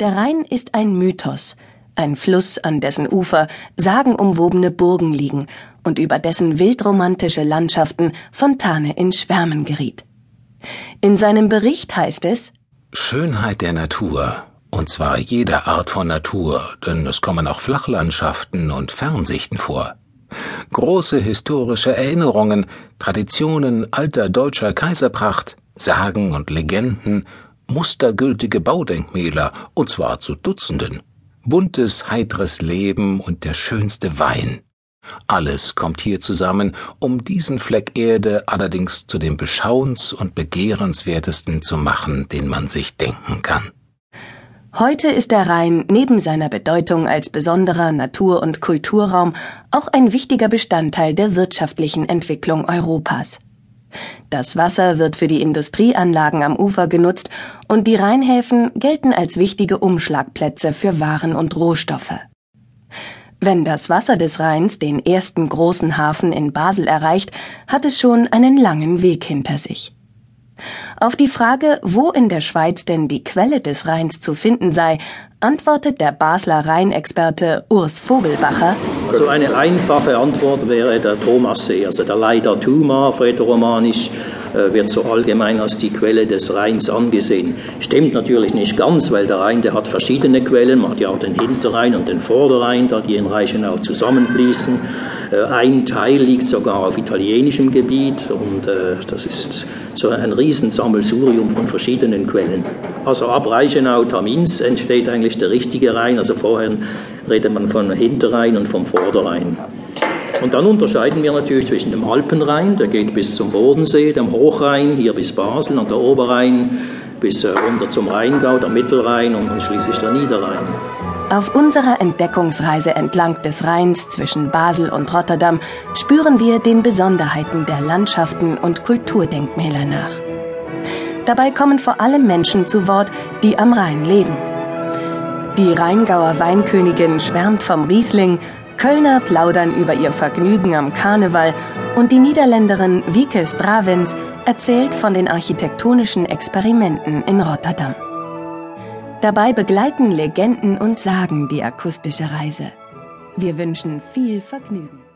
Der Rhein ist ein Mythos, ein Fluss, an dessen Ufer sagenumwobene Burgen liegen und über dessen wildromantische Landschaften Fontane in Schwärmen geriet. In seinem Bericht heißt es Schönheit der Natur, und zwar jeder Art von Natur, denn es kommen auch Flachlandschaften und Fernsichten vor. Große historische Erinnerungen, Traditionen alter deutscher Kaiserpracht, Sagen und Legenden mustergültige Baudenkmäler, und zwar zu Dutzenden, buntes, heitres Leben und der schönste Wein. Alles kommt hier zusammen, um diesen Fleck Erde allerdings zu dem beschauens- und begehrenswertesten zu machen, den man sich denken kann. Heute ist der Rhein neben seiner Bedeutung als besonderer Natur- und Kulturraum auch ein wichtiger Bestandteil der wirtschaftlichen Entwicklung Europas. Das Wasser wird für die Industrieanlagen am Ufer genutzt und die Rheinhäfen gelten als wichtige Umschlagplätze für Waren und Rohstoffe. Wenn das Wasser des Rheins den ersten großen Hafen in Basel erreicht, hat es schon einen langen Weg hinter sich. Auf die Frage, wo in der Schweiz denn die Quelle des Rheins zu finden sei, antwortet der Basler Rheinexperte Urs Vogelbacher. Also eine einfache Antwort wäre der Thomassee, also der Leider Thuma, Rätoromanisch, wird so allgemein als die Quelle des Rheins angesehen. Stimmt natürlich nicht ganz, weil der Rhein, der hat verschiedene Quellen. Man hat ja auch den Hinterrhein und den Vorderrhein, da die in Reichenau zusammenfließen. Äh, ein Teil liegt sogar auf italienischem Gebiet und äh, das ist so ein Riesensammelsurium von verschiedenen Quellen. Also ab Reichenau, Tamins entsteht eigentlich der richtige Rhein. Also vorher redet man vom Hinterrhein und vom Vorderrhein. Und dann unterscheiden wir natürlich zwischen dem Alpenrhein, der geht bis zum Bodensee, dem Hochrhein, hier bis Basel, und der Oberrhein bis äh, runter zum Rheingau, der Mittelrhein und, und schließlich der Niederrhein. Auf unserer Entdeckungsreise entlang des Rheins zwischen Basel und Rotterdam spüren wir den Besonderheiten der Landschaften und Kulturdenkmäler nach. Dabei kommen vor allem Menschen zu Wort, die am Rhein leben. Die Rheingauer Weinkönigin schwärmt vom Riesling, Kölner plaudern über ihr Vergnügen am Karneval und die Niederländerin Wieke Stravens erzählt von den architektonischen Experimenten in Rotterdam. Dabei begleiten Legenden und Sagen die akustische Reise. Wir wünschen viel Vergnügen.